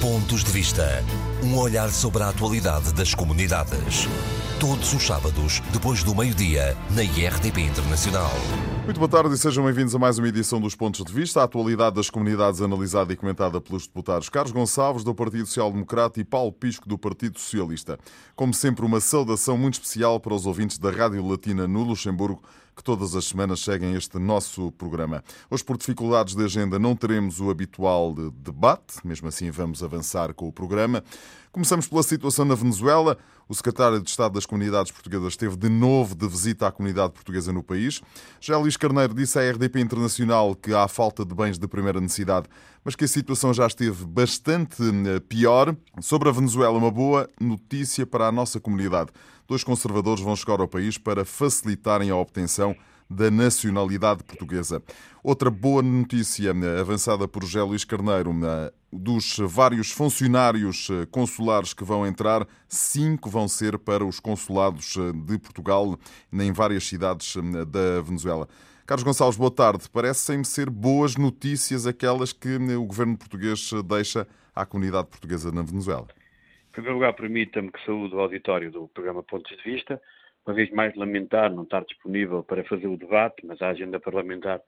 Pontos de Vista. Um olhar sobre a atualidade das comunidades. Todos os sábados, depois do meio-dia, na IRTP Internacional. Muito boa tarde e sejam bem-vindos a mais uma edição dos Pontos de Vista. A atualidade das comunidades analisada e comentada pelos deputados Carlos Gonçalves, do Partido Social Democrata, e Paulo Pisco, do Partido Socialista. Como sempre, uma saudação muito especial para os ouvintes da Rádio Latina no Luxemburgo, que todas as semanas seguem este nosso programa. Hoje, por dificuldades de agenda, não teremos o habitual debate, mesmo assim, vamos avançar com o programa. Começamos pela situação na Venezuela. O secretário de Estado das Comunidades Portuguesas esteve de novo de visita à comunidade portuguesa no país. Já Luís Carneiro disse à RDP Internacional que há falta de bens de primeira necessidade, mas que a situação já esteve bastante eh, pior. Sobre a Venezuela, uma boa notícia para a nossa comunidade. Dois conservadores vão chegar ao país para facilitarem a obtenção da nacionalidade portuguesa. Outra boa notícia eh, avançada por José Luís Carneiro, eh, dos vários funcionários eh, consulares que vão entrar, cinco vão ser para os consulados de Portugal em várias cidades da Venezuela. Carlos Gonçalves, boa tarde. Parecem-me ser boas notícias aquelas que o governo português deixa à comunidade portuguesa na Venezuela. Em primeiro lugar, permita-me que saúde o auditório do programa Pontos de Vista uma vez mais lamentar não estar disponível para fazer o debate, mas a agenda parlamentar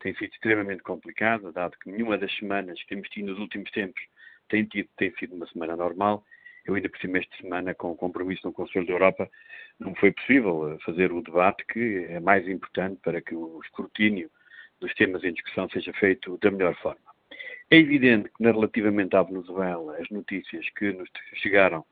tem sido extremamente complicada, dado que nenhuma das semanas que temos tido nos últimos tempos tem, tido, tem sido uma semana normal. Eu ainda por cima esta semana, com o compromisso no Conselho da Europa, não foi possível eh, fazer o debate que é mais importante para que o escrutínio dos temas em discussão seja feito da melhor forma. É evidente que, relativamente à Venezuela, as notícias que nos chegaram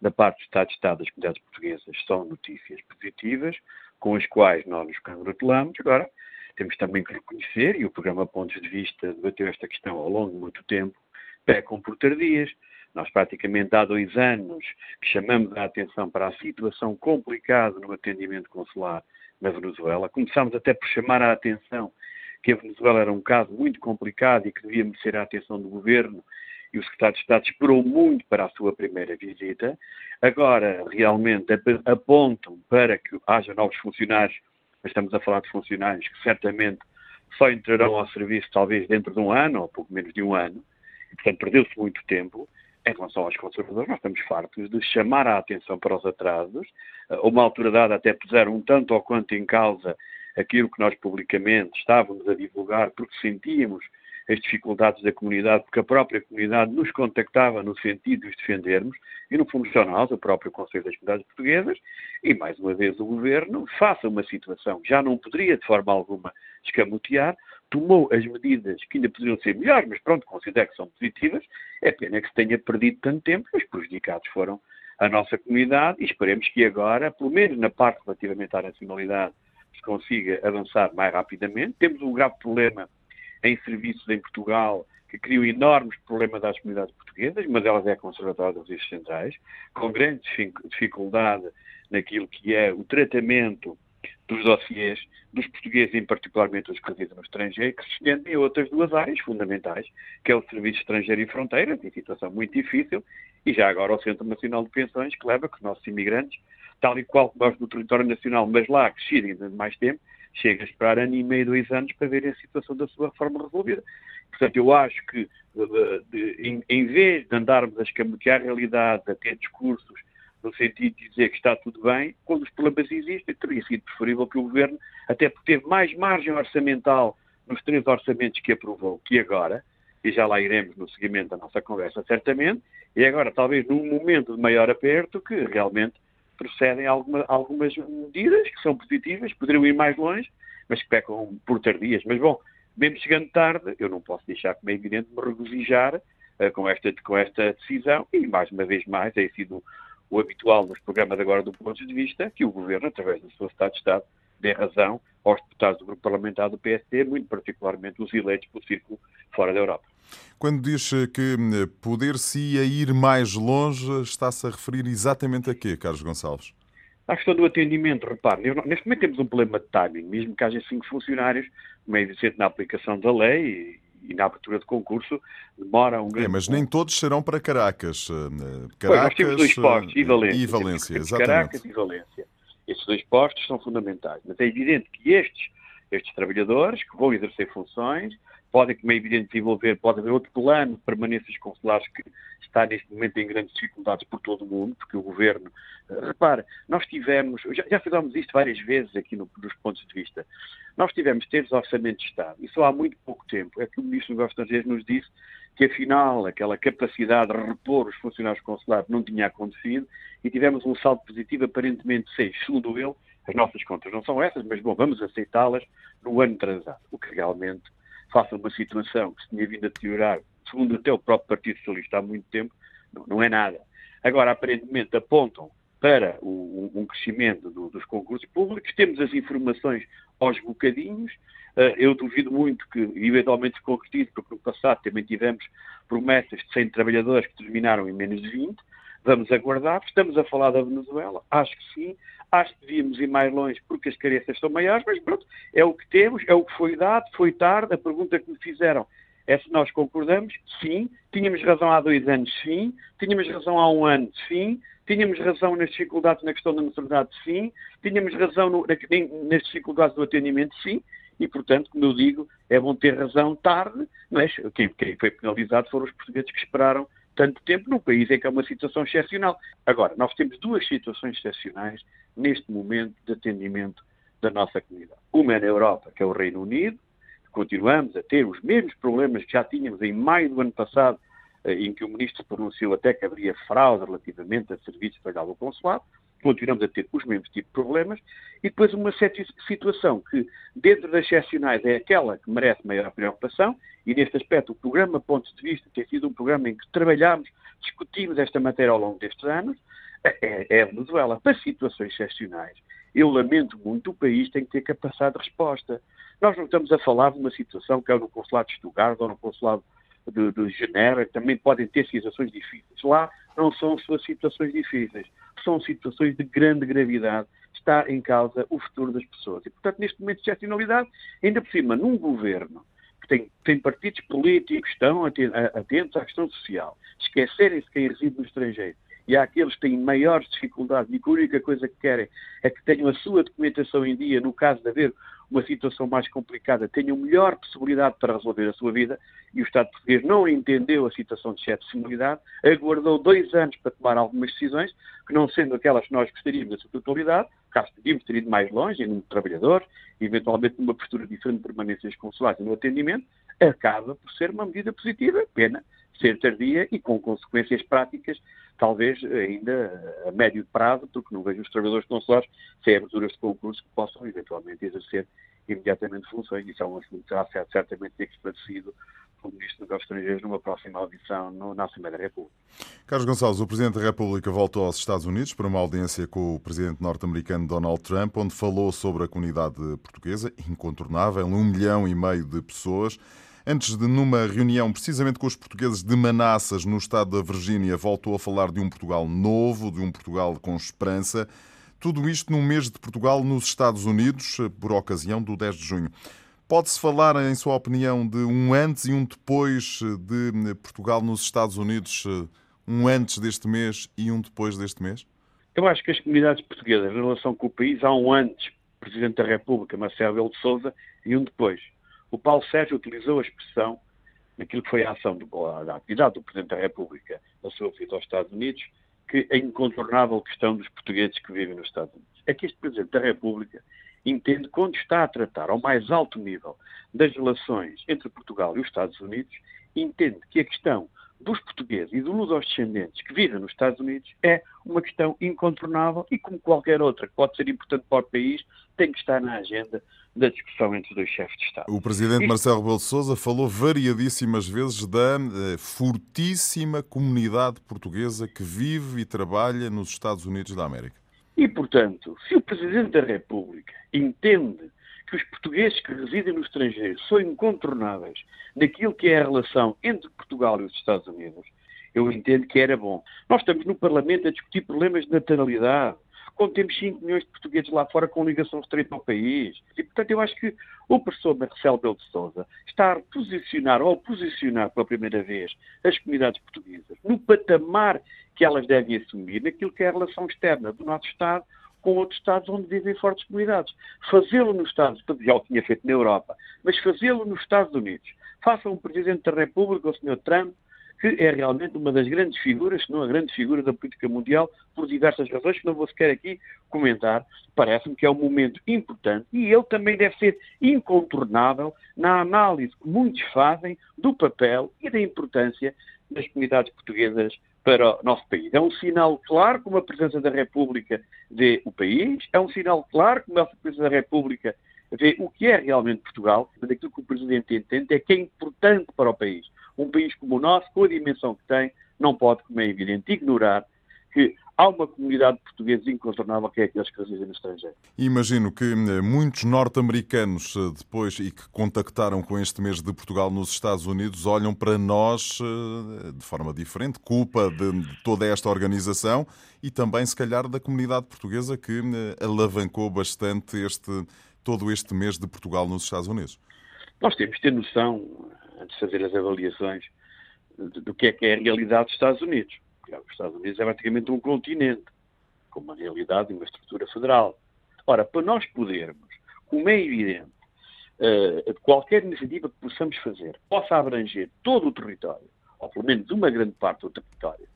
da parte do Estado de Estado das comunidades portuguesas são notícias positivas, com as quais nós nos congratulamos. Agora, temos também que reconhecer, e o programa Pontos de Vista debateu esta questão ao longo de muito tempo, pecam por tardias. Nós, praticamente há dois anos, que chamamos a atenção para a situação complicada no atendimento consular na Venezuela. Começámos até por chamar a atenção que a Venezuela era um caso muito complicado e que devia merecer a atenção do governo e o secretário de Estado esperou muito para a sua primeira visita. Agora, realmente, apontam para que haja novos funcionários, mas estamos a falar de funcionários que certamente só entrarão ao serviço talvez dentro de um ano, ou pouco menos de um ano, e, portanto, perdeu-se muito tempo. Em relação aos conservadores, nós estamos fartos de chamar a atenção para os atrasos. Uma altura dada até puseram um tanto ou quanto em causa aquilo que nós publicamente estávamos a divulgar, porque sentíamos as dificuldades da comunidade, porque a própria comunidade nos contactava no sentido de os defendermos, e no fundo só nós, o próprio Conselho das Comunidades Portuguesas, e mais uma vez o Governo, faça uma situação que já não poderia de forma alguma escamotear, tomou as medidas que ainda poderiam ser melhores, mas pronto, considero que são positivas, é pena que se tenha perdido tanto tempo, os prejudicados foram a nossa comunidade, e esperemos que agora, pelo menos na parte relativamente à nacionalidade, se consiga avançar mais rapidamente. Temos um grave problema em serviços em Portugal que criam enormes problemas às comunidades portuguesas, uma delas é a Conservatória dos Registros Centrais, com grande dificuldade naquilo que é o tratamento dos dossiês dos portugueses, em particularmente os que residem no estrangeiro, que se estendem a outras duas áreas fundamentais, que é o Serviço Estrangeiro e Fronteiras, em situação muito difícil, e já agora o Centro Nacional de Pensões, que leva que os nossos imigrantes, tal e qual nós no território nacional, mas lá residem de mais tempo, chega a esperar ano e meio, dois anos para ver a situação da sua reforma resolvida. Portanto, eu acho que, em, em, vez de andarmos a escamotear a realidade, a ter discursos no sentido de dizer que está tudo bem, quando os problemas existem, teria sido preferível que o Governo, até porque teve mais margem orçamental nos três orçamentos que aprovou que agora, e já lá iremos no seguimento da nossa conversa, certamente, e agora, talvez num momento de maior aperto, que realmente procedem alguma, algumas medidas que são positivas, poderiam ir mais longe, mas que pecam por tardias. Mas, bom, mesmo chegando tarde, eu não posso deixar, como é evidente, me regozijar uh, com, esta, com esta decisão e, mais uma vez mais, é sido o habitual nos programas agora do ponto de vista que o Governo, através do seu Estado de Estado, dê razão aos deputados do grupo parlamentar do PSD, muito particularmente os eleitos pelo círculo fora da Europa. Quando diz que eh, poder-se-ia ir mais longe, está-se a referir exatamente a quê, Carlos Gonçalves? A questão do atendimento, repare, neste momento temos um problema de timing, mesmo que haja cinco funcionários, como é evidente na aplicação da lei e, e na abertura de concurso, demora um grande... É, mas nem todos serão para Caracas. Caracas pois, nós temos dois postos, e Valência. E Valência, exatamente. Caracas e Valência. Estes dois postos são fundamentais, mas é evidente que estes, estes trabalhadores que vão exercer funções podem, como é evidente, desenvolver, pode haver outro plano de permanências consulares que está neste momento em grandes dificuldades por todo o mundo, porque o governo. Uh, repare, nós tivemos, já, já fizemos isto várias vezes aqui no, nos pontos de vista, nós tivemos teres orçamento de Estado, e só há muito pouco tempo é que o Ministro dos Negócios Estrangeiros nos disse que afinal aquela capacidade de repor os funcionários consulares não tinha acontecido e tivemos um saldo positivo aparentemente 6, segundo ele, as nossas contas não são essas, mas bom, vamos aceitá-las no ano transado, o que realmente face a uma situação que se tinha vindo a deteriorar, segundo até o próprio Partido Socialista há muito tempo, não, não é nada. Agora, aparentemente, apontam para o, um crescimento do, dos concursos públicos, temos as informações aos bocadinhos, uh, eu duvido muito que eventualmente se concretize, porque no passado também tivemos promessas de 100 trabalhadores que terminaram em menos de 20, vamos aguardar, estamos a falar da Venezuela, acho que sim, Acho que devíamos ir mais longe porque as carências são maiores, mas pronto, é o que temos, é o que foi dado, foi tarde. A pergunta que me fizeram é se nós concordamos. Sim. Tínhamos razão há dois anos, sim. Tínhamos razão há um ano, sim. Tínhamos razão nas dificuldades na questão da maternidade, sim. Tínhamos razão no, nas dificuldades do atendimento, sim. E, portanto, como eu digo, é bom ter razão tarde, mas quem, quem foi penalizado foram os portugueses que esperaram tanto tempo num país em que é uma situação excepcional. Agora, nós temos duas situações excepcionais neste momento de atendimento da nossa comunidade. Uma é na Europa, que é o Reino Unido, continuamos a ter os mesmos problemas que já tínhamos em maio do ano passado, eh, em que o Ministro pronunciou até que haveria fraude relativamente a serviços pagados ao consulado, continuamos a ter os mesmos tipos de problemas, e depois uma situação que, dentro das excepcionais, é aquela que merece maior preocupação, e neste aspecto o programa Pontos de Vista tem sido um programa em que trabalhamos, discutimos esta matéria ao longo destes anos, é, é a Venezuela. Para situações excepcionais, eu lamento muito, o país tem que ter capacidade de resposta. Nós não estamos a falar de uma situação que é no consulado de Stuttgart ou no consulado de Genebra, que também podem ter situações difíceis. Lá não são suas situações difíceis, são situações de grande gravidade. Está em causa o futuro das pessoas. E, portanto, neste momento de excepcionalidade, ainda por cima, num governo que tem, tem partidos políticos que estão atentos à questão social, esquecerem-se quem reside no estrangeiro, e há aqueles que têm maiores dificuldades e que a única coisa que querem é que tenham a sua documentação em dia, no caso de haver uma situação mais complicada, tenham melhor possibilidade para resolver a sua vida, e o Estado português não entendeu a situação de excepcionalidade, aguardou dois anos para tomar algumas decisões, que não sendo aquelas que nós gostaríamos na sua totalidade, caso teríamos ter ido mais longe, em número de trabalhadores, eventualmente numa postura diferente de permanências consulares e no atendimento, acaba por ser uma medida positiva, pena ser tardia e com consequências práticas, talvez ainda a médio prazo, porque não vejo os trabalhadores consulares sem aberturas de concurso que possam eventualmente exercer imediatamente funções. Isso é um assunto que será certamente esclarecido pelo Ministro dos Estrangeiros numa próxima audição no, na Assembleia da República. Carlos Gonçalves, o Presidente da República voltou aos Estados Unidos para uma audiência com o Presidente norte-americano Donald Trump, onde falou sobre a comunidade portuguesa, incontornável, um milhão e meio de pessoas. Antes de, numa reunião precisamente com os portugueses de Manassas, no estado da Virgínia, voltou a falar de um Portugal novo, de um Portugal com esperança. Tudo isto num mês de Portugal nos Estados Unidos, por ocasião do 10 de junho. Pode-se falar, em sua opinião, de um antes e um depois de Portugal nos Estados Unidos, um antes deste mês e um depois deste mês? Eu acho que as comunidades portuguesas, em relação com o país, há um antes, Presidente da República, Marcelo Belo de Souza, e um depois. O Paulo Sérgio utilizou a expressão, naquilo que foi a ação, do, da atividade do Presidente da República na sua visita aos Estados Unidos, que a incontornável questão dos portugueses que vivem nos Estados Unidos. É que este Presidente da República entende, quando está a tratar ao mais alto nível das relações entre Portugal e os Estados Unidos, entende que a questão dos portugueses e dos descendentes que vivem nos Estados Unidos é uma questão incontornável e, como qualquer outra que pode ser importante para o país, tem que estar na agenda da discussão entre os dois chefes de Estado. O presidente Isto... Marcelo Rebelo de Sousa falou variadíssimas vezes da eh, fortíssima comunidade portuguesa que vive e trabalha nos Estados Unidos da América. E, portanto, se o presidente da República entende que os portugueses que residem no estrangeiro são incontornáveis naquilo que é a relação entre Portugal e os Estados Unidos, eu entendo que era bom. Nós estamos no Parlamento a discutir problemas de natalidade, quando temos 5 milhões de portugueses lá fora com ligação estreita ao país. E, portanto, eu acho que o professor Marcelo Belo de Souza está a posicionar, ou posicionar pela primeira vez, as comunidades portuguesas no patamar que elas devem assumir naquilo que é a relação externa do nosso Estado com outros Estados onde vivem fortes comunidades. Fazê-lo nos Estados, já o tinha feito na Europa, mas fazê-lo nos Estados Unidos, faça um Presidente da República, o Sr. Trump, que é realmente uma das grandes figuras, se não a grande figura da política mundial, por diversas razões que não vou sequer aqui comentar. Parece-me que é um momento importante e ele também deve ser incontornável na análise que muitos fazem do papel e da importância das comunidades portuguesas para o nosso país. É um sinal claro como a presença da República vê o país, é um sinal claro como a presença da República vê o que é realmente Portugal, mas aquilo que o Presidente entende é que é importante para o país um país como o nosso, com a dimensão que tem, não pode, como é evidente, ignorar que há uma comunidade portuguesa incontornável que é aqueles que residem no estrangeiro. Imagino que eh, muitos norte-americanos eh, depois e que contactaram com este mês de Portugal nos Estados Unidos olham para nós eh, de forma diferente, culpa de toda esta organização e também se calhar da comunidade portuguesa que alavancou bastante este todo este mês de Portugal nos Estados Unidos. Nós temos de ter noção antes de fazer as avaliações do que é que é a realidade dos Estados Unidos. Os Estados Unidos é praticamente um continente, com uma realidade e uma estrutura federal. Ora, para nós podermos, como é evidente, uh, qualquer iniciativa que possamos fazer possa abranger todo o território, ou pelo menos uma grande parte do território,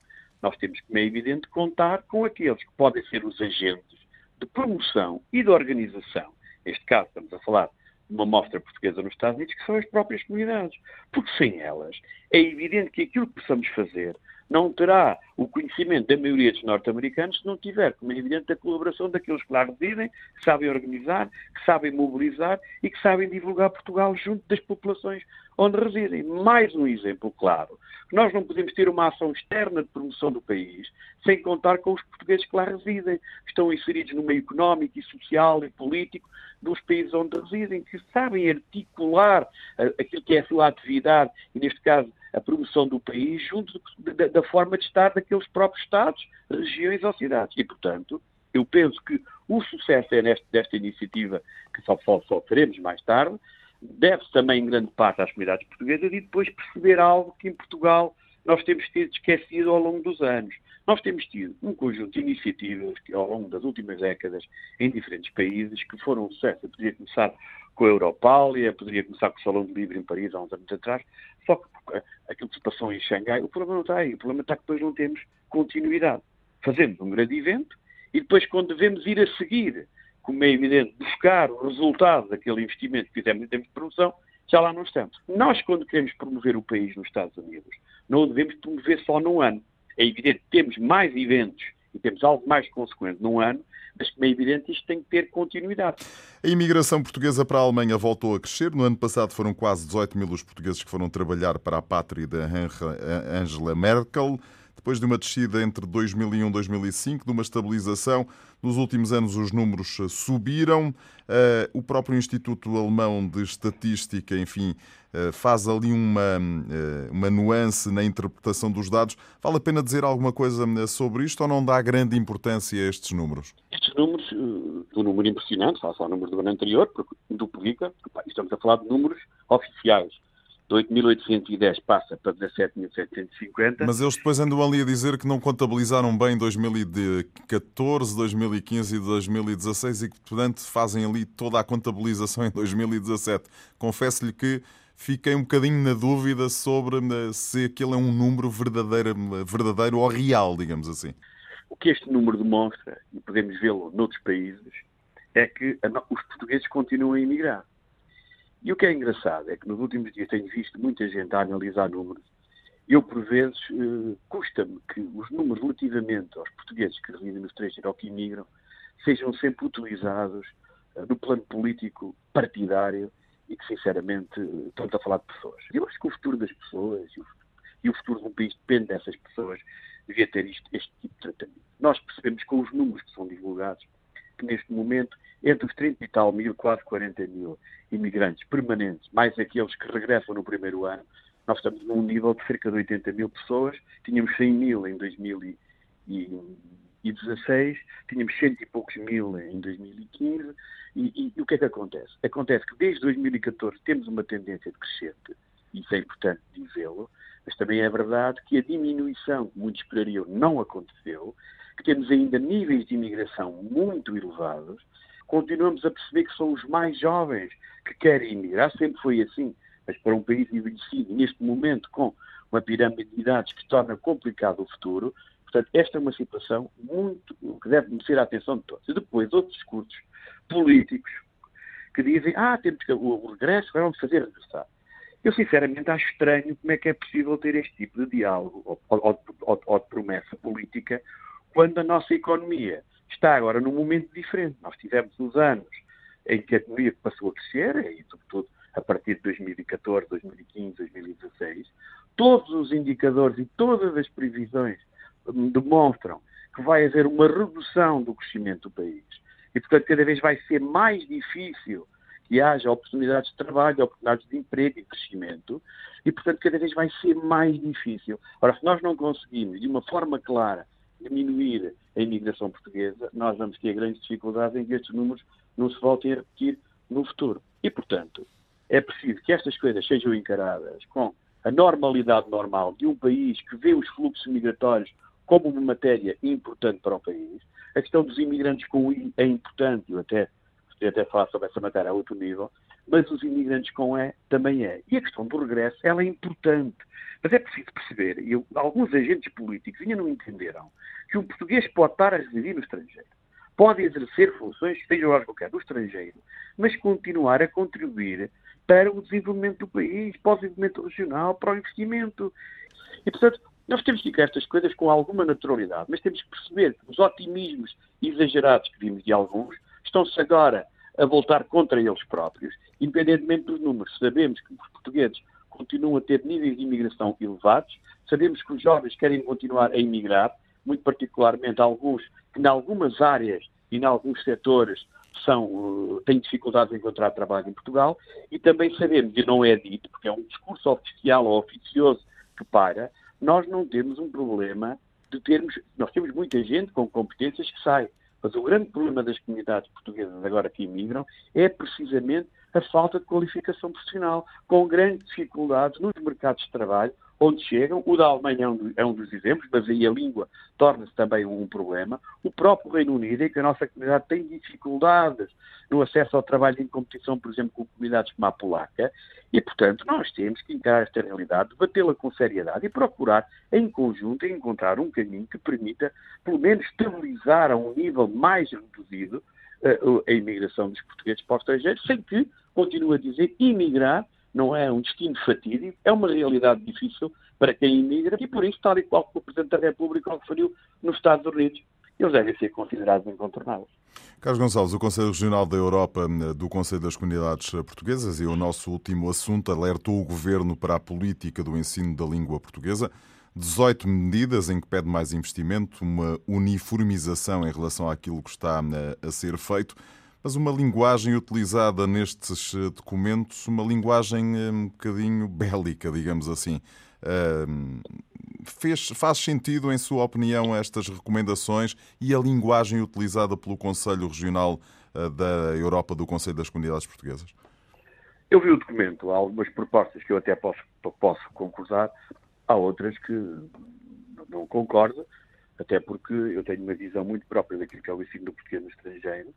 nós temos, como é evidente, contar com aqueles que podem ser os agentes de promoção e de organização. Neste caso, estamos a falar uma mostra portuguesa nos Estados Unidos, que são as próprias comunidades. Porque sem elas, é evidente que aquilo que possamos fazer não terá o conhecimento da maioria dos norte-americanos se não tiver, como é evidente, a colaboração daqueles que lá residem, que sabem organizar, que sabem mobilizar e que sabem divulgar Portugal junto das populações onde residem. Mais um exemplo claro. Nós não podemos ter uma ação externa de promoção do país sem contar com os portugueses que lá residem, que estão inseridos no meio económico e social e político dos países onde residem, que sabem articular eh, aquilo que é a sua atividade, e neste caso a promoção do país, junto da, da forma de estar daqueles próprios Estados, regiões ou cidades. E, portanto, eu penso que o sucesso é neste, desta iniciativa, que só, só, só teremos mais tarde, deve-se também em grande parte às comunidades portuguesas e depois perceber algo que em Portugal nós temos tido esquecido ao longo dos anos. Nós temos tido um conjunto de iniciativas que, ao longo das últimas décadas em diferentes países que foram um sucesso. Eu poderia começar com a Europália, poderia começar com o Salão de Livre em Paris há uns anos atrás, só que aquilo que se passou em Xangai, o problema não está aí. O problema está que depois não temos continuidade. Fazemos um grande evento e depois, quando devemos ir a seguir, como é evidente, buscar o resultado daquele investimento que fizemos em termos de promoção, já lá não estamos. Nós, quando queremos promover o país nos Estados Unidos, não o devemos promover só num ano. É evidente que temos mais eventos e temos algo mais consequente num ano, mas como é evidente isto tem que ter continuidade. A imigração portuguesa para a Alemanha voltou a crescer. No ano passado foram quase 18 mil os portugueses que foram trabalhar para a pátria da Angela Merkel depois de uma descida entre 2001 e 2005, de uma estabilização. Nos últimos anos os números eh, subiram. Eh, o próprio Instituto Alemão de Estatística, enfim, eh, faz ali uma, uma nuance na interpretação dos dados. Vale a pena dizer alguma coisa sobre isto ou não dá grande importância a estes números? Estes números, um número impressionante, face ao número do ano anterior, duplica, estamos a falar de números oficiais de 8.810 passa para 17.750. Mas eles depois andam ali a dizer que não contabilizaram bem 2014, 2015 e 2016 e que, portanto, fazem ali toda a contabilização em 2017. Confesso-lhe que fiquei um bocadinho na dúvida sobre eh, se aquele é um número verdadeiro, verdadeiro ou real, digamos assim. O que este número demonstra, e podemos vê-lo noutros países, é que os portugueses continuam a emigrar. E o que é engraçado é que nos últimos dias tenho visto muita gente a analisar números. Eu, por vezes, eh, custa-me que os números relativamente aos portugueses que residem no estrangeiro ou que imigram sejam sempre utilizados eh, no plano político partidário e que, sinceramente, eh, estamos a falar de pessoas. Eu acho que o futuro das pessoas e o, e o futuro de um país depende dessas pessoas, devia ter isto, este tipo de tratamento. Nós percebemos com os números que são divulgados que, neste momento, entre os 30 e tal mil, quase 40 mil imigrantes permanentes, mais aqueles que regressam no primeiro ano, nós estamos num nível de cerca de 80 mil pessoas, tínhamos 100 mil em 2016, tínhamos cento e poucos mil em 2015, e, e, e, o que é que acontece? Acontece que desde 2014 temos uma tendência de crescente, e isso é importante dizê-lo, mas também é verdade que a diminuição que muitos esperariam não aconteceu, que temos ainda níveis de imigração muito elevados, continuamos a perceber que são os mais jovens que querem emigrar, sempre foi assim. mas para um país envelhecido, neste momento com uma pirâmide de idades que torna complicado o futuro, portanto, esta é uma situação muito que deve merecer a atenção de todos. E depois, outros discursos políticos que dizem, ah, temos que o regresso, vamos fazer regressar. Eu, sinceramente, acho estranho como é que é possível ter este tipo de diálogo ou, ou, ou, ou de promessa política quando a nossa economia está agora num momento diferente. Nós tivemos os anos em que a economia passou a crescer, e sobretudo a partir de 2014, 2015, 2016, todos os indicadores e todas as previsões demonstram que vai haver uma redução do crescimento do país. E, portanto, cada vez vai ser mais difícil que haja oportunidades de trabalho, oportunidades de emprego e crescimento, e, portanto, cada vez vai ser mais difícil. Ora, se nós não conseguimos, de uma forma clara, diminuir a imigração portuguesa, nós vamos ter grandes dificuldades em que estes números não se voltem a repetir no futuro. E, portanto, é preciso que estas coisas sejam encaradas com a normalidade normal de um país que vê os fluxos migratórios como uma matéria importante para o país. A questão dos imigrantes com I é importante, eu até, eu até falar sobre essa matéria a outro nível, mas os imigrantes com E também é. E a questão do regresso, ela é importante. Mas é preciso perceber, e alguns agentes políticos ainda não entenderam, que um português pode estar a residir no estrangeiro, pode exercer funções, seja lá qualquer, no estrangeiro, mas continuar a contribuir para o desenvolvimento do país, para o desenvolvimento regional, para o investimento. E, portanto, nós temos que ficar estas coisas com alguma naturalidade, mas temos que perceber que os otimismos exagerados que vimos de alguns estão-se agora a voltar contra eles próprios, independentemente dos números. Sabemos que os portugueses continuam a ter níveis de imigração elevados, sabemos que os jovens querem continuar a emigrar, muito particularmente alguns que, em algumas áreas e em alguns setores, são, uh, têm dificuldades em encontrar trabalho em Portugal, e também sabemos, e não é dito, porque é um discurso oficial ou oficioso que para, nós não temos um problema de termos, nós temos muita gente com competências que sai, mas o grande problema das comunidades portuguesas agora que imigram é precisamente a falta de qualificação profissional, com grandes dificuldades nos mercados de trabalho, onde chegam. O da Alemanha é um, é um dos exemplos, mas aí a língua torna-se também um problema. O próprio Reino Unido, em que a nossa comunidade tem dificuldades no acesso ao trabalho em competição, por exemplo, com comunidades como a polaca, e, portanto, nós temos que encarar esta realidade, debatê-la com seriedade e procurar, em conjunto, encontrar um caminho que permita, pelo menos, estabilizar a um nível mais reduzido uh, a imigração dos portugueses para o estrangeiro, sem que, continuo a dizer, imigrar não é um destino fatídico, é uma realidade difícil para quem imigra e por isso, tal e qual que o Presidente da República referiu nos Estados Unidos, eles devem ser considerados incontornáveis. Carlos Gonçalves, o Conselho Regional da Europa do Conselho das Comunidades Portuguesas e o nosso último assunto alertou o Governo para a política do ensino da língua portuguesa. 18 medidas em que pede mais investimento, uma uniformização em relação àquilo que está a ser feito mas uma linguagem utilizada nestes eh, documentos, uma linguagem eh, um bocadinho bélica, digamos assim. Fez, faz sentido, em sua opinião, estas recomendações e a linguagem utilizada pelo Conselho Regional eh, da Europa do Conselho das Comunidades Portuguesas? Eu vi o documento, há algumas propostas que eu até posso, posso concordar, há outras que não concordo, até porque eu tenho uma visão muito própria daquilo que é o ensino do português no estrangeiro,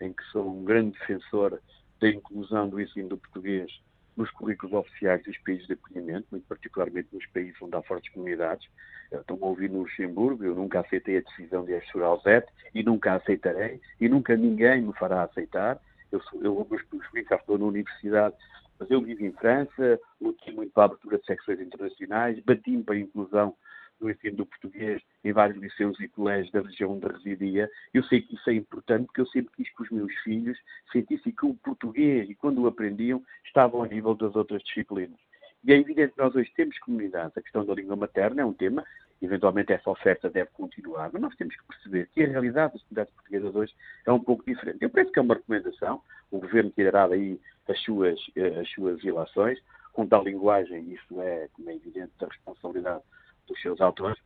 em que sou um grande defensor da inclusão do ensino do português nos currículos oficiais dos países de acolhimento, muito particularmente nos países onde há fortes comunidades. Estão a ouvir no Luxemburgo, eu nunca aceitei a decisão de Esther Zet e nunca aceitarei e nunca ninguém me fará aceitar. Eu, sou, eu meus já estou na universidade, mas eu vivo em França, lutei muito para a abertura de secções internacionais, bati-me para a inclusão do ensino do português em vários liceus e colégios da região onde residia. Eu sei que isso é importante porque eu sempre quis que os meus filhos sentissem que o português, e quando o aprendiam, estava ao nível das outras disciplinas. E é evidente que nós hoje temos comunidades. A questão da língua materna é um tema, eventualmente essa oferta deve continuar, mas nós temos que perceber que a realidade das comunidades portuguesas hoje é um pouco diferente. Eu penso que é uma recomendação, o Governo tirará daí as suas, eh, as suas ilações, com tal linguagem, isso é, como é evidente, da responsabilidade dos seus autores,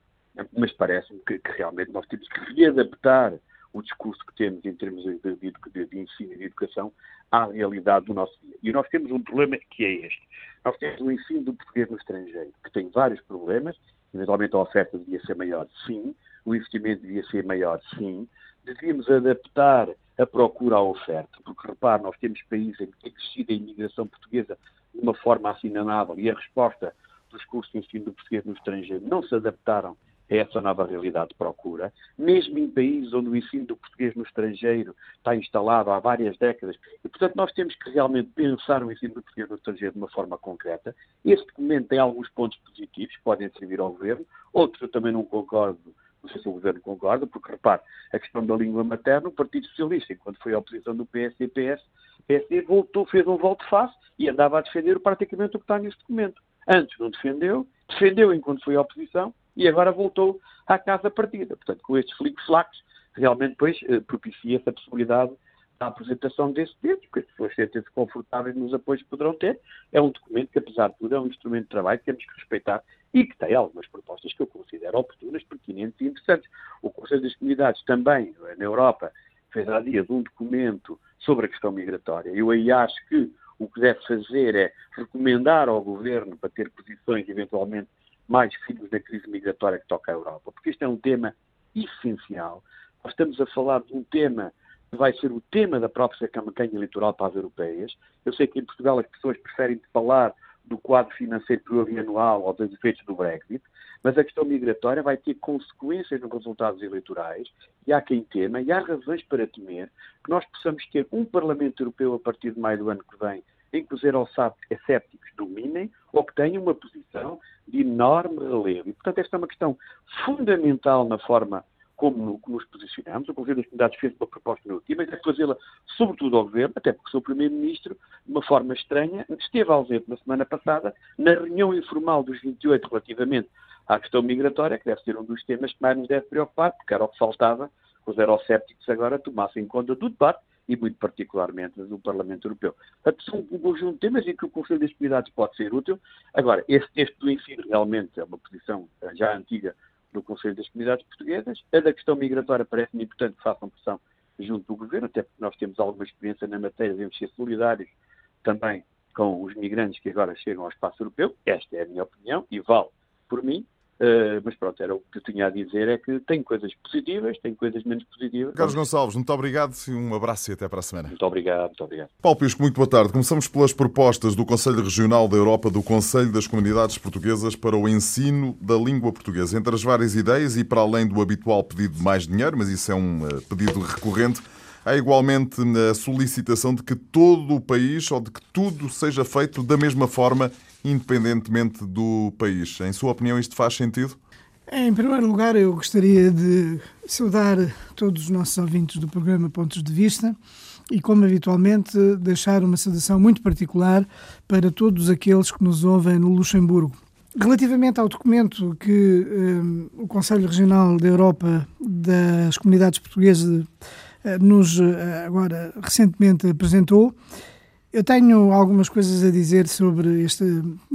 mas parece-me que, que, realmente nós temos que readaptar o discurso que temos em termos de, de, de, de, ensino e de educação à realidade do nosso dia. E nós temos um problema que é este. Nós temos o ensino do português no estrangeiro, que tem vários problemas, eventualmente a oferta devia ser maior, sim, o investimento devia ser maior, sim, devíamos adaptar a procura à oferta, porque repare, nós temos países em que tem crescido a imigração portuguesa de uma forma assinalável e a resposta dos cursos de ensino do português no estrangeiro não se adaptaram a essa nova realidade de procura, mesmo em países onde o ensino do português no estrangeiro está instalado há várias décadas. E, portanto, nós temos que realmente pensar o ensino do português no estrangeiro de uma forma concreta. Este documento tem alguns pontos positivos que podem servir ao governo, outros eu também não concordo não sei se o Governo concorda, porque, repare, a questão da língua materna, o Partido Socialista, enquanto foi a oposição do PSD, PS, PSD voltou, fez um voto face e andava a defender praticamente o que está neste documento. Antes não defendeu, defendeu enquanto foi a oposição e agora voltou à casa partida. Portanto, com estes flicos flacos, realmente depois eh, propicia-se a possibilidade da apresentação desse texto, porque as pessoas sentem-se confortáveis nos apoios que poderão ter. É um documento que, apesar de tudo, é um instrumento de trabalho que temos que respeitar e que tem algumas propostas que eu considero oportunas, pertinentes e interessantes. O Conselho das Comunidades também, na Europa, fez há dias um documento sobre a questão migratória. Eu aí acho que o que deve fazer é recomendar ao Governo para ter posições eventualmente mais firmes na crise migratória que toca à Europa, porque isto é um tema essencial. Nós estamos a falar de um tema que vai ser o tema da própria campanha eleitoral para as europeias. Eu sei que em Portugal as pessoas preferem falar do quadro financeiro plurianual ou dos efeitos do Brexit, mas a questão migratória vai ter consequências nos resultados eleitorais e há quem tema, e há razões para temer, que nós possamos ter um Parlamento Europeu a partir de maio do ano que vem em que os dominem ou que tenham uma posição de enorme relevo. E, portanto, esta é uma questão fundamental na forma como nos posicionamos. O Conselho das Comunidades fez uma proposta no último, mas é fazê-la sobretudo ao Governo, até porque o seu Primeiro-Ministro, de uma forma estranha, esteve ausente na semana passada na reunião informal dos 28 relativamente à questão migratória, que deve ser um dos temas que mais nos deve preocupar, porque era o que faltava que os eurocépticos agora tomassem conta do debate e muito particularmente do Parlamento Europeu. Portanto, são um conjunto de temas em que o Conselho das Comunidades pode ser útil. Agora, esse texto do ensino realmente é uma posição já antiga do Conselho das Comunidades Portuguesas. A da questão migratória parece-me importante que façam pressão junto do Governo, até porque nós temos alguma experiência na matéria, devemos ser solidários também com os migrantes que agora chegam ao espaço europeu. Esta é a minha opinião e vale por mim. Uh, mas pronto, era o que eu tinha a dizer, é que tem coisas positivas, tem coisas menos positivas. Carlos Gonçalves, muito obrigado e um abraço e até para a semana. Muito obrigado, muito obrigado. Paulo Pisco, muito boa tarde. Começamos pelas propostas do Conselho Regional da Europa do Conselho das Comunidades Portuguesas para o ensino da língua portuguesa. Entre as várias ideias e para além do habitual pedido de mais dinheiro, mas isso é um eh, pedido recorrente, Há igualmente a solicitação de que todo o país ou de que tudo seja feito da mesma forma independentemente do país. Em sua opinião, isto faz sentido? Em primeiro lugar, eu gostaria de saudar todos os nossos ouvintes do programa Pontos de Vista e, como habitualmente, deixar uma saudação muito particular para todos aqueles que nos ouvem no Luxemburgo. Relativamente ao documento que um, o Conselho Regional da Europa das Comunidades Portuguesas uh, nos uh, agora recentemente apresentou, eu tenho algumas coisas a dizer sobre este,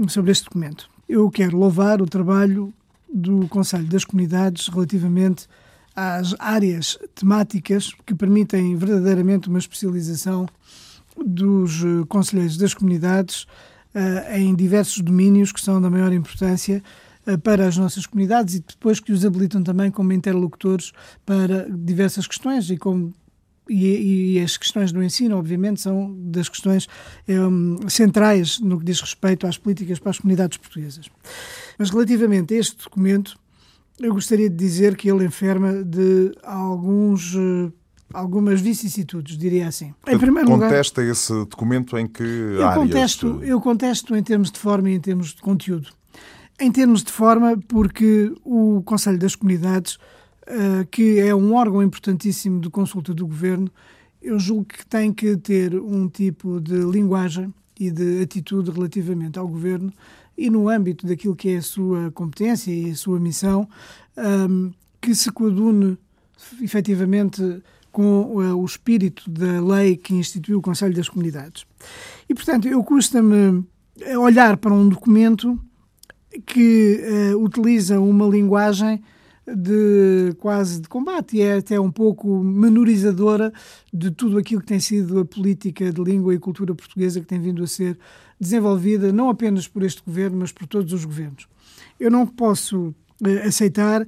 sobre este documento. Eu quero louvar o trabalho do Conselho das Comunidades relativamente às áreas temáticas que permitem verdadeiramente uma especialização dos eh, conselheiros das comunidades uh, em diversos domínios que são da maior importância uh, para as nossas comunidades e depois que os habilitam também como interlocutores para diversas questões e como e, e, as questões do ensino, obviamente, são das questões um, centrais no que diz respeito às políticas para as comunidades portuguesas. Mas relativamente a este documento, eu gostaria de dizer que ele enferma de alguns uh, algumas vicissitudes, diria assim. Em primeiro Contesta lugar, esse documento em que eu áreas? Contesto, eu contesto em termos de forma e em termos de conteúdo. Em termos de forma, porque o Conselho das Comunidades eh, que é um órgão importantíssimo de consulta do governo, eu julgo que tem que ter um tipo de linguagem e de atitude relativamente ao governo e no âmbito daquilo que é a sua competência e a sua missão, um, ehm, que se coadune efetivamente com uh, o espírito da lei que instituiu o Conselho das Comunidades. E, portanto, eu custa-me olhar para um documento que uh, utiliza uma linguagem de quase de combate e é até um pouco menorizadora de tudo aquilo que tem sido a política de língua e cultura portuguesa que tem vindo a ser desenvolvida não apenas por este governo, mas por todos os governos. Eu não posso uh, aceitar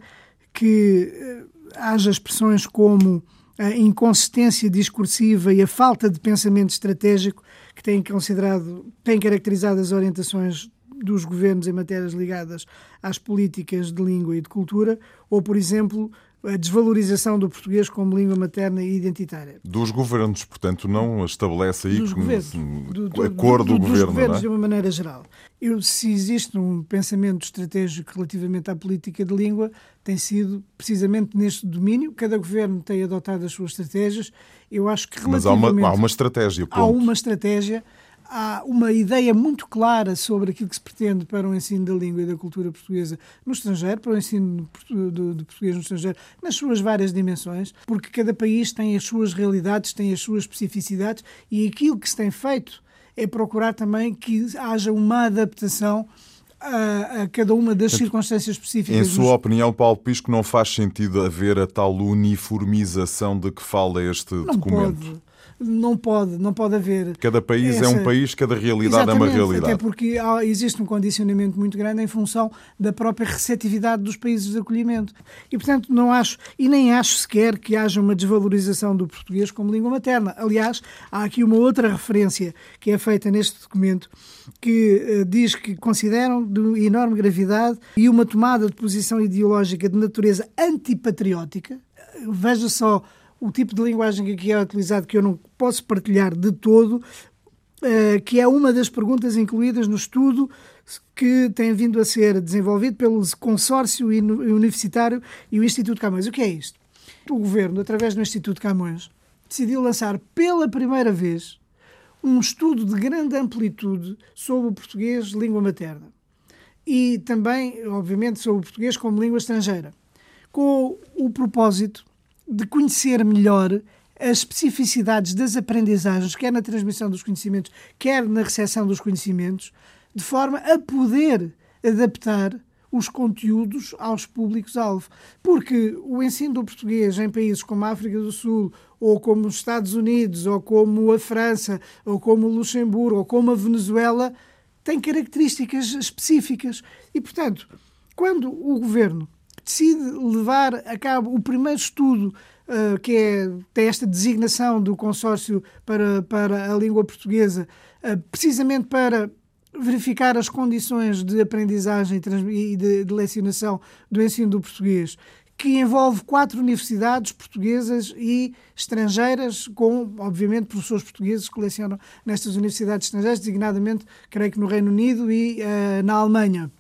que uh, haja expressões como a inconsistência discursiva e a falta de pensamento estratégico que têm considerado, têm caracterizado as orientações dos governos em matérias ligadas às políticas de língua e de cultura, ou, por exemplo, a desvalorização do português como língua materna e identitária. Dos governos, portanto, não estabelece aí dos governos, do, do, a cor do, do, governo. Dos governos, é? de uma maneira geral. Eu, se existe um pensamento estratégico relativamente à política de língua, tem sido precisamente neste domínio. Cada governo tem adotado as suas estratégias. Eu acho que Mas há uma, há uma estratégia. Ponto. Há uma estratégia há uma ideia muito clara sobre aquilo que se pretende para o ensino da língua e da cultura portuguesa no estrangeiro, para o ensino de português no estrangeiro, nas suas várias dimensões, porque cada país tem as suas realidades, tem as suas especificidades e aquilo que se tem feito é procurar também que haja uma adaptação a, a, cada uma das circunstâncias específicas. Em sua opinião, Paulo Pisco, não faz sentido haver a tal uniformização de que fala este não documento? Pode não pode, não pode haver. Cada país essa... é um país, cada realidade Exatamente, é uma realidade. Até porque há, existe um condicionamento muito grande em função da própria receptividade dos países de acolhimento. E, portanto, não acho, e nem acho sequer que haja uma desvalorização do português como língua materna. Aliás, há aqui uma outra referência que é feita neste documento que uh, diz que consideram de enorme gravidade e uma tomada de posição ideológica de natureza antipatriótica. Veja só o tipo de linguagem que aqui é utilizado, que eu não posso partilhar de todo, uh, que é uma das perguntas incluídas no estudo que tem vindo a ser desenvolvido pelo consórcio universitário e o Instituto Camões. O que é isto? O governo, através do Instituto Camões, decidiu lançar pela primeira vez um estudo de grande amplitude sobre o português língua materna e também, obviamente, sobre o português como língua estrangeira, com o propósito de conhecer melhor as especificidades das aprendizagens, quer na transmissão dos conhecimentos, quer na recepção dos conhecimentos, de forma a poder adaptar os conteúdos aos públicos-alvo. Porque o ensino do português em países como a África do Sul, ou como os Estados Unidos, ou como a França, ou como o Luxemburgo, ou como a Venezuela, tem características específicas. E, portanto, quando o governo decide levar a cabo o primeiro estudo uh, que é, tem esta designação do consórcio para, para a língua portuguesa, uh, precisamente para verificar as condições de aprendizagem e de, de lecionação do ensino do português, que envolve quatro universidades portuguesas e estrangeiras, com, obviamente, professores portugueses que lecionam nestas universidades estrangeiras, designadamente, creio que no Reino Unido e uh, na Alemanha.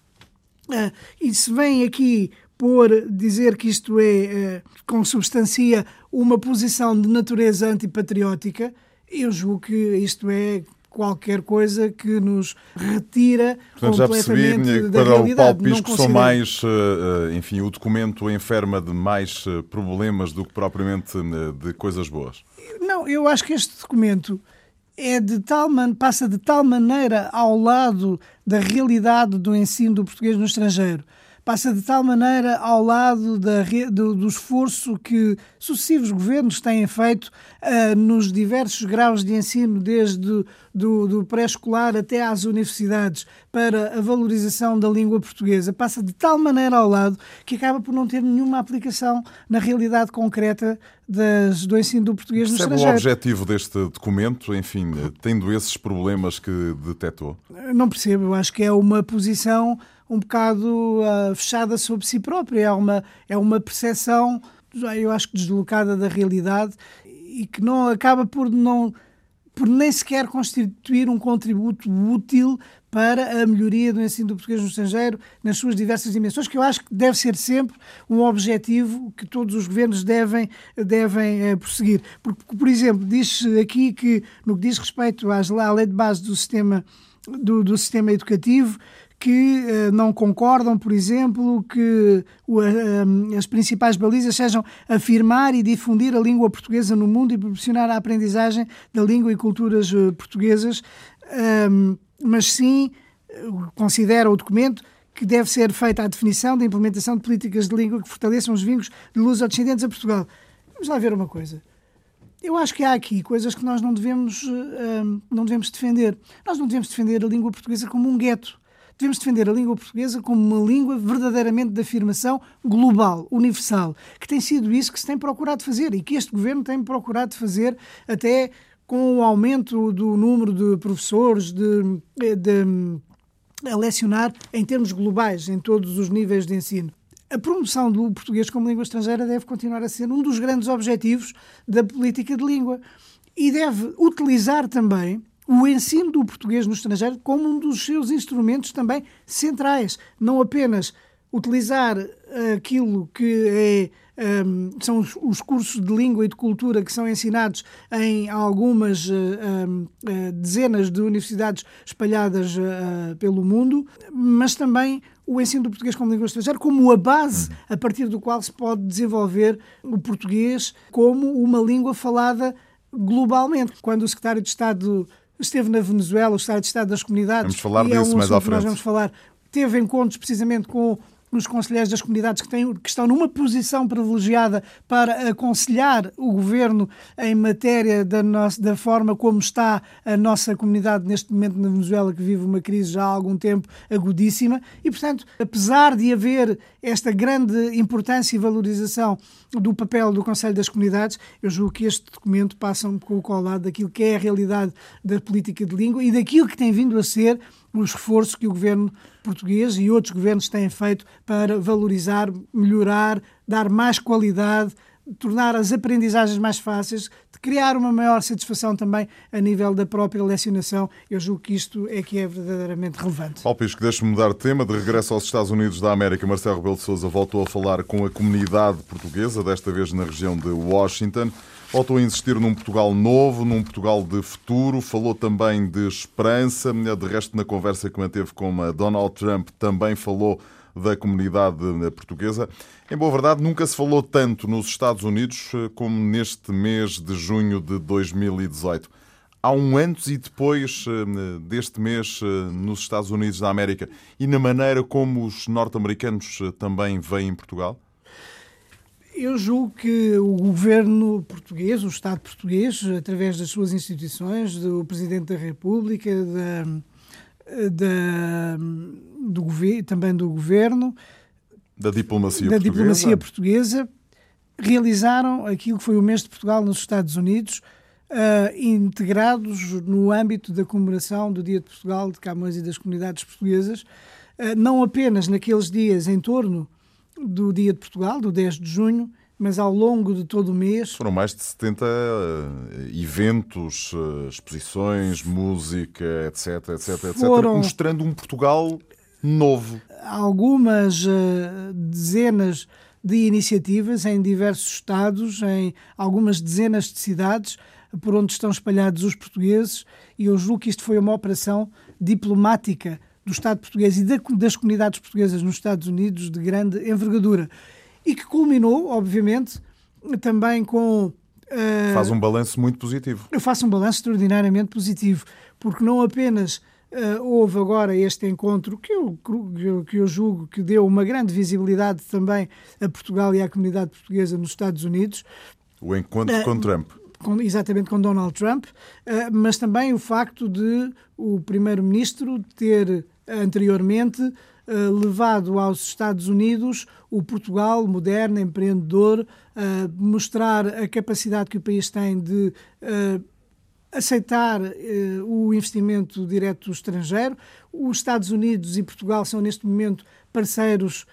Uh, e se vem aqui por dizer que isto é, é, consubstancia uma posição de natureza antipatriótica, eu julgo que isto é qualquer coisa que nos retira Portanto, completamente já percebi, da para realidade. o Paulo Pisco são mais, eh, eh, enfim, o documento enferma de mais eh, problemas do que propriamente de coisas boas. Não, eu acho que este documento é de tal man... passa de tal maneira ao lado da realidade do ensino do português no estrangeiro passa de tal maneira ao lado da, do, do, esforço que sucessivos governos têm feito uh, nos diversos graus de ensino, desde do, do pré-escolar até às universidades, para a valorização da língua portuguesa. Passa de tal maneira ao lado que acaba por não ter nenhuma aplicação na realidade concreta das, do ensino do português Percebe no estrangeiro. o objetivo deste documento, enfim, tendo esses problemas que detectou? Não percebo. Eu acho que é uma posição um bocado uh, fechada sobre si própria. É uma, é uma percepção, eu acho que deslocada da realidade e que não acaba por não por nem sequer constituir um contributo útil para a melhoria do ensino do português no estrangeiro nas suas diversas dimensões, que eu acho que deve ser sempre um objetivo que todos os governos devem, devem uh, prosseguir. Porque, por exemplo, diz aqui que, no que diz respeito às, à lei de base do sistema, do, do sistema educativo, que uh, não concordam, por exemplo, que uh, as principais balizas sejam afirmar e difundir a língua portuguesa no mundo e proporcionar a aprendizagem da língua e culturas portuguesas, mas sim considera o documento que deve ser feita a definição da implementação de políticas de língua que fortaleçam os vínculos de luz descendentes a Portugal. Vamos lá ver uma coisa. Eu acho que há aqui coisas que nós não devemos, não devemos defender. Nós não devemos defender a língua portuguesa como um gueto devemos defender a língua portuguesa como uma língua verdadeiramente de afirmação global, universal, que tem sido isso que se tem procurado fazer e que este governo tem procurado fazer até com o aumento do número de professores, de, de a lecionar em termos globais, em todos os níveis de ensino. A promoção do português como língua estrangeira deve continuar a ser um dos grandes objetivos da política de língua e deve utilizar também o ensino do português no estrangeiro como um dos seus instrumentos também centrais, não apenas utilizar aquilo que é um, são os, os, cursos de língua e de cultura que são ensinados em algumas um, uh, dezenas de universidades espalhadas uh, pelo mundo, mas também o ensino do português como língua estrangeira como a base a partir do qual se pode desenvolver o português como uma língua falada globalmente. Quando o secretário de Estado esteve na Venezuela, o secretário de Estado das Comunidades, vamos falar disso é um mais à frente. nós vamos falar, teve encontros precisamente com nos conselheiros das comunidades que, têm, que estão numa posição privilegiada para aconselhar o governo em matéria da, nossa, da forma como está a nossa comunidade neste momento na Venezuela, que vive uma crise já há algum tempo agudíssima. E, portanto, apesar de haver esta grande importância e valorização do papel do Conselho das Comunidades, eu julgo que este documento passa um pouco ao lado daquilo que é a realidade da política de língua e daquilo que tem vindo a ser o esforço que o governo português e outros governos têm feito para valorizar, melhorar, dar mais qualidade, tornar as aprendizagens mais fáceis, de criar uma maior satisfação também a nível da própria lecionação. Eu julgo que isto é que é verdadeiramente relevante. Paulo Pisco, deixe-me mudar de tema. De regresso aos Estados Unidos da América, Marcelo Rebelo de Sousa voltou a falar com a comunidade portuguesa, desta vez na região de Washington. Voltou a insistir num Portugal novo, num Portugal de futuro, falou também de esperança. De resto, na conversa que manteve com a Donald Trump, também falou da comunidade portuguesa. Em boa verdade, nunca se falou tanto nos Estados Unidos eh, como neste mês de junho de 2018. Há um antes e depois eh, deste mês eh, nos Estados Unidos da América e na maneira como os norte-americanos também veem Portugal? Eu julgo que o governo português, o Estado português, através das suas instituições, do Presidente da República, da, da, do também do governo, da diplomacia, da portuguesa. diplomacia portuguesa, realizaram aquilo que foi o mês de Portugal nos Estados Unidos, uh, integrados no âmbito da comemoração do Dia de Portugal, de Camões e das comunidades portuguesas, uh, não apenas naqueles dias em torno do Dia de Portugal, do 10 de junho, mas ao longo de todo o mês. Foram mais de 70 eh, eventos, eh, exposições, música, etc, etc, Foram... etc, mostrando um Portugal novo. Algumas uh, dezenas de iniciativas em diversos estados, em algumas dezenas de cidades, por onde estão espalhados os portugueses, e eu julgo que isto foi uma operação diplomática do Estado português e das comunidades portuguesas nos Estados Unidos de grande envergadura. E que culminou, obviamente, também com. Uh, Faz um balanço muito positivo. Eu faço um balanço extraordinariamente positivo, porque não apenas uh, houve agora este encontro, que eu, que eu julgo que deu uma grande visibilidade também a Portugal e à comunidade portuguesa nos Estados Unidos. O encontro uh, com Trump com, exatamente com Donald Trump, mas também o facto de o primeiro-ministro ter anteriormente uh, levado aos Estados Unidos o Portugal moderno, empreendedor, uh, mostrar a capacidade que o país tem de aceitar o investimento direto estrangeiro. Os Estados Unidos e Portugal são neste momento parceiros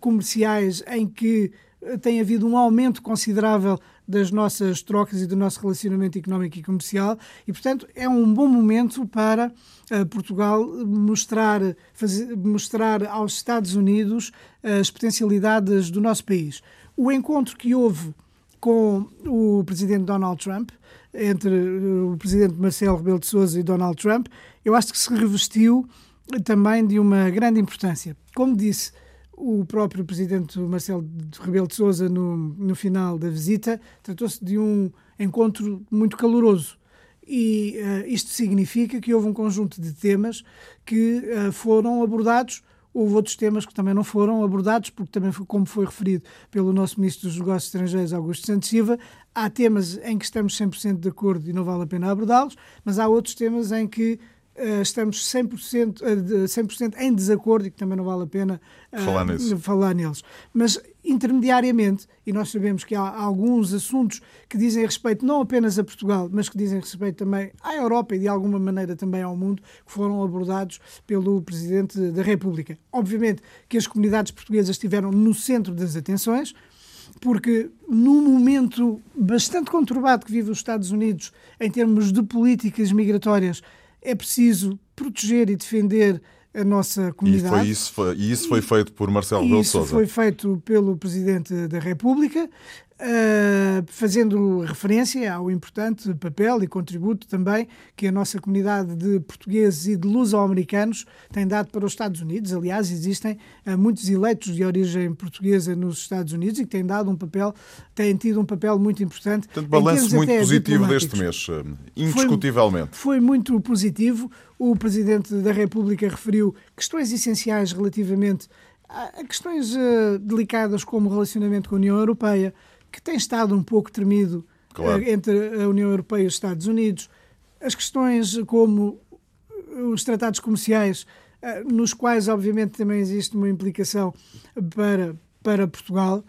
comerciais em que tem havido um aumento considerável das nossas trocas e do nosso relacionamento económico e comercial e, portanto, é um bom momento para uh, Portugal mostrar, fazer, mostrar aos Estados Unidos as potencialidades do nosso país. O encontro que houve com o presidente Donald Trump, entre eh, o presidente Marcelo Rebelo de Sousa e Donald Trump, eu acho que se revestiu também de uma grande importância. Como disse, o próprio presidente Marcelo Rebelo de Sousa, no, no final da visita, tratou-se de um encontro muito caloroso. E uh, isto significa que houve um conjunto de temas que uh, foram abordados. Houve outros temas que também não foram abordados, porque também, foi, como foi referido pelo nosso Ministro dos Negócios Estrangeiros, Augusto Santos Silva, há temas em que estamos 100% de acordo e não vale a pena abordá-los, mas há outros temas em que estamos 100%, uh, 100 em desacordo e que também não vale a pena uh, falar, falar, neles. Mas intermediariamente, e nós sabemos que há alguns assuntos que dizem respeito não apenas a Portugal, mas que dizem respeito também à Europa e de alguma maneira também ao mundo, que foram abordados pelo Presidente da República. Obviamente que as comunidades portuguesas estiveram no centro das atenções, porque num momento bastante conturbado que vive os Estados Unidos em termos de políticas migratórias, é preciso proteger e defender a nossa comunidade. E, foi isso, foi, e isso foi feito por Marcelo Rebelo Sousa. Isso foi feito pelo Presidente da República uh, fazendo referência ao importante papel e contributo também que a nossa comunidade de portugueses e de luso-americanos tem dado para os Estados Unidos. Aliás, existem uh, muitos eleitos de origem portuguesa nos Estados Unidos e que têm dado um papel, têm tido um papel muito importante. Portanto, balanço muito positivo deste mês, eh, indiscutivelmente. Foi, foi muito positivo. O Presidente da República referiu questões essenciais relativamente a questões uh, delicadas como o relacionamento com a União Europeia, que tem estado um pouco tremido claro. Eh, entre a União Europeia e os Estados Unidos. As questões como os tratados comerciais, eh, nos quais, obviamente, também existe uma implicação para, para Portugal.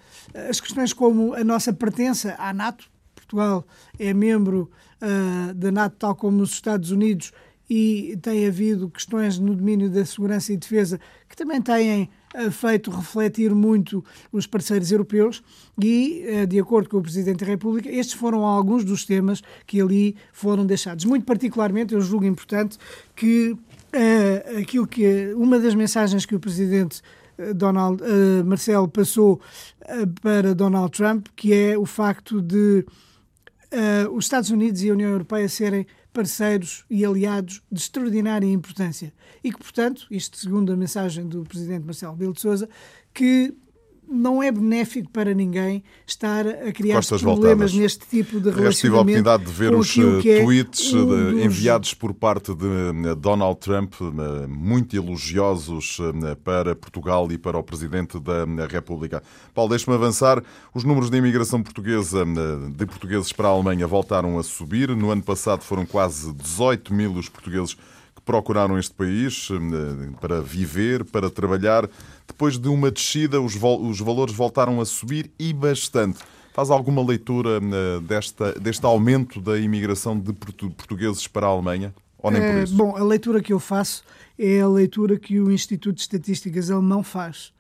As questões como a nossa pertença à NATO. Portugal é membro uh, da NATO, tal como os Estados Unidos, e tem havido questões no domínio da segurança e defesa que também têm feito refletir muito os parceiros europeus e, eh, de acordo com o Presidente da República, estes foram alguns dos temas que ali foram deixados. Muito particularmente, eu julgo importante que uh, aquilo que uma das mensagens que o Presidente eh, Donald uh, Marcelo passou uh, para Donald Trump, que é o facto de os Estados Unidos e a União Europeia serem parceiros e aliados de extraordinária importância. E que, portanto, isto segundo a mensagem do Presidente Marcelo Belo de Souza, que não é benéfico para ninguém estar a criar problemas voltadas. neste tipo de relacionamento. tive a oportunidade de ver os é tweets um de, enviados por parte de eh, Donald Trump, eh, muito elogiosos eh, para Portugal e para o Presidente da República. Paulo, deixe-me avançar. Os números de imigração portuguesa de portugueses para a Alemanha voltaram a subir. No ano passado foram quase 18 mil os portugueses procuraram este país para viver, para trabalhar. Depois de uma descida, os, os valores voltaram a subir e bastante. Faz alguma leitura uh, desta, deste aumento da imigração de portugueses para a Alemanha? Ou nem por eh, isso? bom, a leitura que eu faço é a leitura que o Instituto de Estatísticas alemão faz.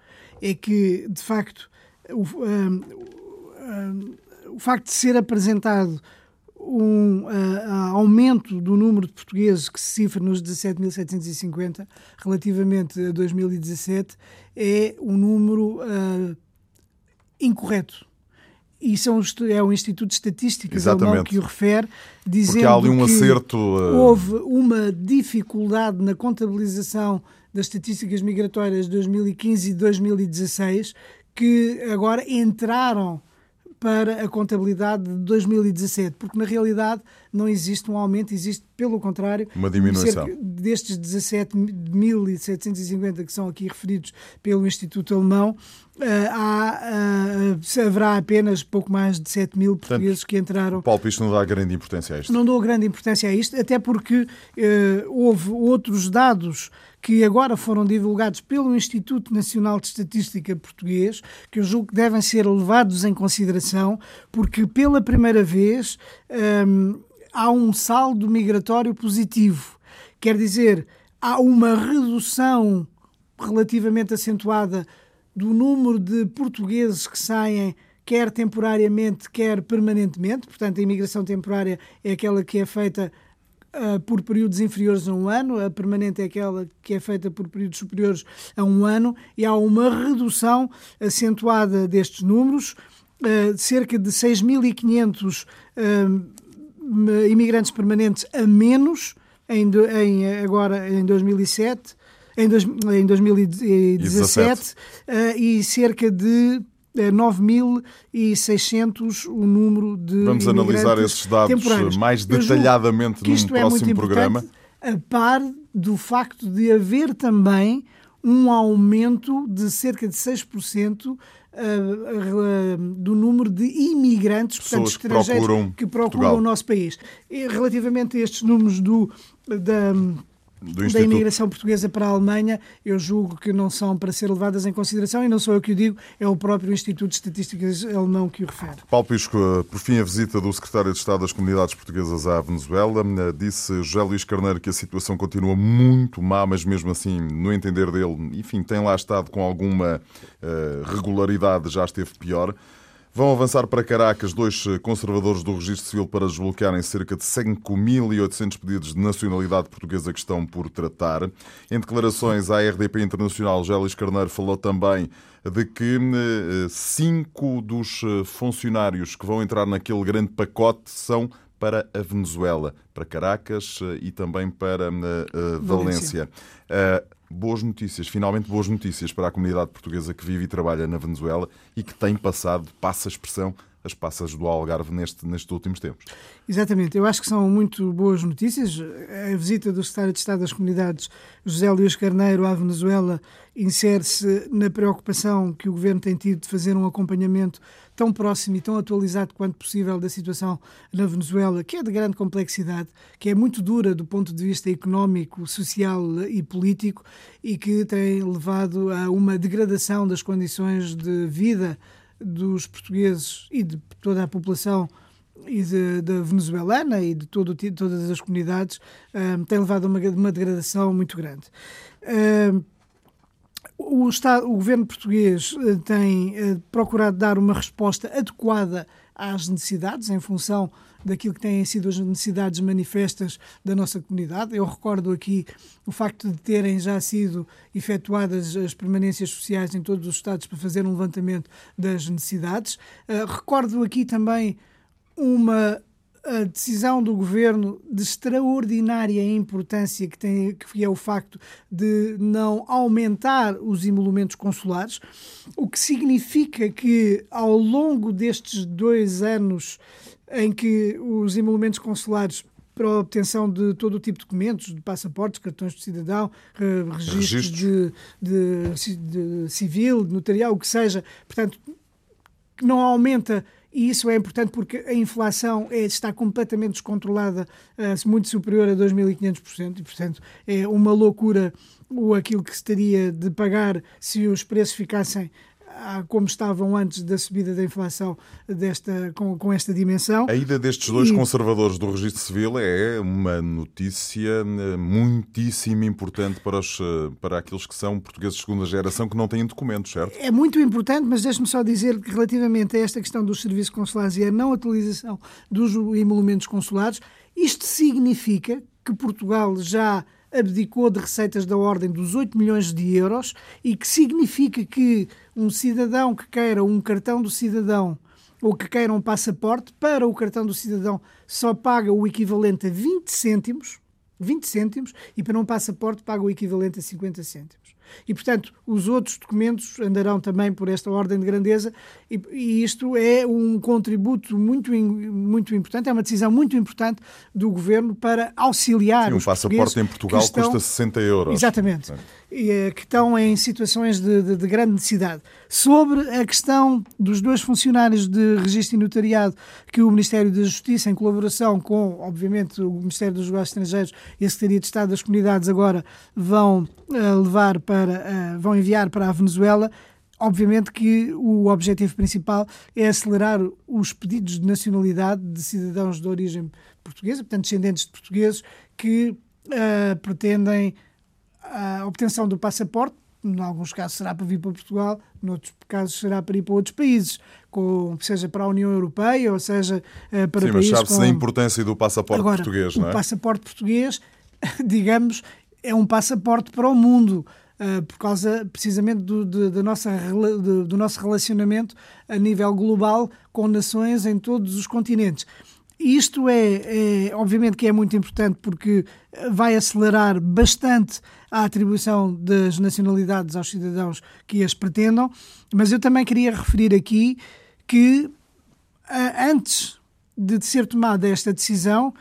É que, de facto, o, um, um, o facto de ser apresentado um uh, aumento do número de portugueses que se cifra nos 17.750 relativamente a 2017 é um número uh, incorreto. Isso é um, é um Instituto de Estatísticas alemão que o refere, dizendo há ali um que acerto, uh... houve uma dificuldade na contabilização das estatísticas migratórias de 2015 e 2016 que agora entraram para a contabilidade de 2017, porque na realidade não existe um aumento, existe, pelo contrário, uma diminuição. destes 17.750 que são aqui referidos pelo Instituto Alemão, eh, há, uh, haverá apenas pouco mais de 7 mil portugueses que entraram. Paulo Pisto não dá grande importância a isto. Não dou grande importância a isto, até porque houve outros dados que agora foram divulgados pelo Instituto Nacional de Estatística Português, que eu julgo que devem ser levados em consideração, porque pela primeira vez hum, há um saldo migratório positivo. Quer dizer, há uma redução relativamente acentuada do número de portugueses que saem quer temporariamente, quer permanentemente. Portanto, a imigração temporária é aquela que é feita uh, por períodos inferiores a um ano, a permanente é aquela que é feita por períodos superiores a um ano, e há uma redução acentuada destes números, uh, cerca de 6.500 uh, imigrantes permanentes a menos em, em, agora em 2007 em, dois, em 2017 uh, e cerca de 9.600 o número de. Vamos analisar esses dados mais detalhadamente num é próximo é programa. A par do facto de haver também um aumento de cerca de 6% Uh, uh, do número de imigrantes, portanto, estrangeiros que procuram, que procuram o nosso país. E, relativamente a estes números do, da, da imigração portuguesa para a Alemanha, eu julgo que não são para ser levadas em consideração e não sou eu que o digo, é o próprio Instituto de Estatísticas alemão que o refere. Paulo Pisco, por fim, a visita do secretário de Estado das Comunidades Portuguesas à Venezuela. Disse José Luís Carneiro que a situação continua muito má, mas mesmo assim, no entender dele, enfim, tem lá estado com alguma uh, regularidade, já esteve pior. Vão avançar para Caracas dois conservadores do Registro Civil para desbloquearem cerca de 5.800 pedidos de nacionalidade portuguesa que estão por tratar. Em declarações à RDP Internacional, Gélis Carneiro falou também de que eh, cinco dos eh, funcionários que vão entrar naquele grande pacote são para a Venezuela, para Caracas eh, e também para Valência. Valência boas notícias, finalmente boas notícias para a comunidade portuguesa que vive e trabalha na Venezuela e que tem passado, passa a expressão, as passas do Algarve neste, nestes últimos tempos. Exatamente, eu acho que são muito boas notícias. A visita do Secretário de Estado das Comunidades, José Luís Carneiro, à Venezuela, insere-se na preocupação que o Governo tem tido de fazer um acompanhamento tão próximo e tão atualizado quanto possível da situação na Venezuela, que é de grande complexidade, que é muito dura do ponto de vista económico, social e político e que tem levado a uma degradação das condições de vida dos portugueses e de toda a população e da venezuelana e de todo, todas as comunidades um, tem levado a uma, uma degradação muito grande. Um, o, Estado, o governo português eh, tem uh, procurado dar uma resposta adequada às necessidades em função daquilo que têm sido as necessidades manifestas da nossa comunidade. Eu recordo aqui o facto de terem já sido efetuadas as permanências sociais em todos os Estados para fazer um levantamento das necessidades. Uh, recordo aqui também uma a decisão do governo de extraordinária importância que, tem, que é o facto de não aumentar os emolumentos consulares, o que significa que ao longo destes dois anos em que os emolumentos consulares para a obtenção de todo o tipo de documentos, de passaportes, cartões de cidadão, registros de, de, de, civil, de notarial, o que seja. Portanto, não aumenta e isso é importante porque a inflação é, está completamente descontrolada, uh, muito superior a 2.500%, e, portanto, é uma loucura o aquilo que se teria de pagar se os preços ficassem como estavam antes da subida da inflação desta, com, com esta dimensão. A ida destes dois e... conservadores do registro civil é uma notícia eh, muitíssimo importante para, os, eh, para aqueles que são portugueses de segunda geração que não têm documentos, certo? É muito importante, mas deixe-me só dizer que relativamente a esta questão dos serviços consulares e a não atualização dos emolumentos consulares, isto significa que Portugal já abdicou de receitas da ordem dos 8 milhões de euros e que significa que um cidadão que queira um cartão do cidadão ou que queira um passaporte, para o cartão do cidadão só paga o equivalente a 20 cêntimos, 20 cêntimos, e para um passaporte paga o equivalente a 50 cêntimos. E, portanto, os outros documentos andarão também por esta ordem de grandeza e, e isto é um contributo muito, muito importante, é uma decisão muito importante do Governo para auxiliar Sim, um passaporte em Portugal estão... custa 60 euros. Exatamente. Eh, que estão em situações de, de, de, grande necessidade. Sobre a questão dos dois funcionários de registro e notariado que o Ministério da Justiça, em colaboração com, obviamente, o Ministério dos Negócios Estrangeiros e a Secretaria de Estado das Comunidades, agora vão uh, levar para, uh, vão enviar para a Venezuela. Obviamente que o objetivo principal é acelerar os pedidos de nacionalidade de cidadãos de origem portuguesa, portanto, descendentes de portugueses, que uh, pretendem a obtenção do passaporte. Em alguns casos será para vir para Portugal, noutros casos será para ir para outros países, com, seja para a União Europeia ou seja uh, para Sim, países. Sim, mas sabe-se com... a importância do passaporte Agora, português, não é? O passaporte português, digamos, é um passaporte para o mundo. Uh, por causa precisamente do, de, de nossa, de, do nosso relacionamento a nível global com nações em todos os continentes. Isto é, é, obviamente que é muito importante porque vai acelerar bastante a atribuição das nacionalidades aos cidadãos que as pretendam, mas eu também queria referir aqui que antes de ser tomada esta decisão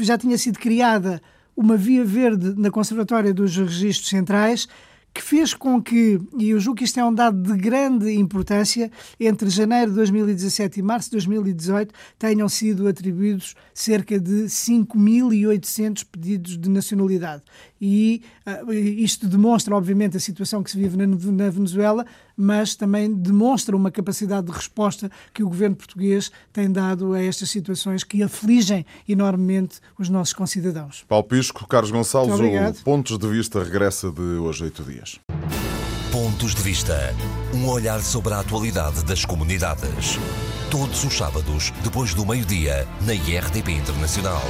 já tinha sido criada uma via verde na Conservatória dos Registros Centrais que fez com que, e eu julgo que isto é um dado de grande importância, entre janeiro de 2017 e março de 2018 tenham sido atribuídos cerca de 5.800 pedidos de nacionalidade. E uh, isto demonstra, obviamente, a situação que se vive na, na Venezuela, mas também demonstra uma capacidade de resposta que o governo português tem dado a estas situações que afligem enormemente os nossos concidadãos. Paulo Pisco, Carlos Gonçalves, o Pontos de Vista regressa de hoje a oito dias. Pontos de Vista. Um olhar sobre a atualidade das comunidades. Todos os sábados, depois do meio-dia, na IRTP Internacional.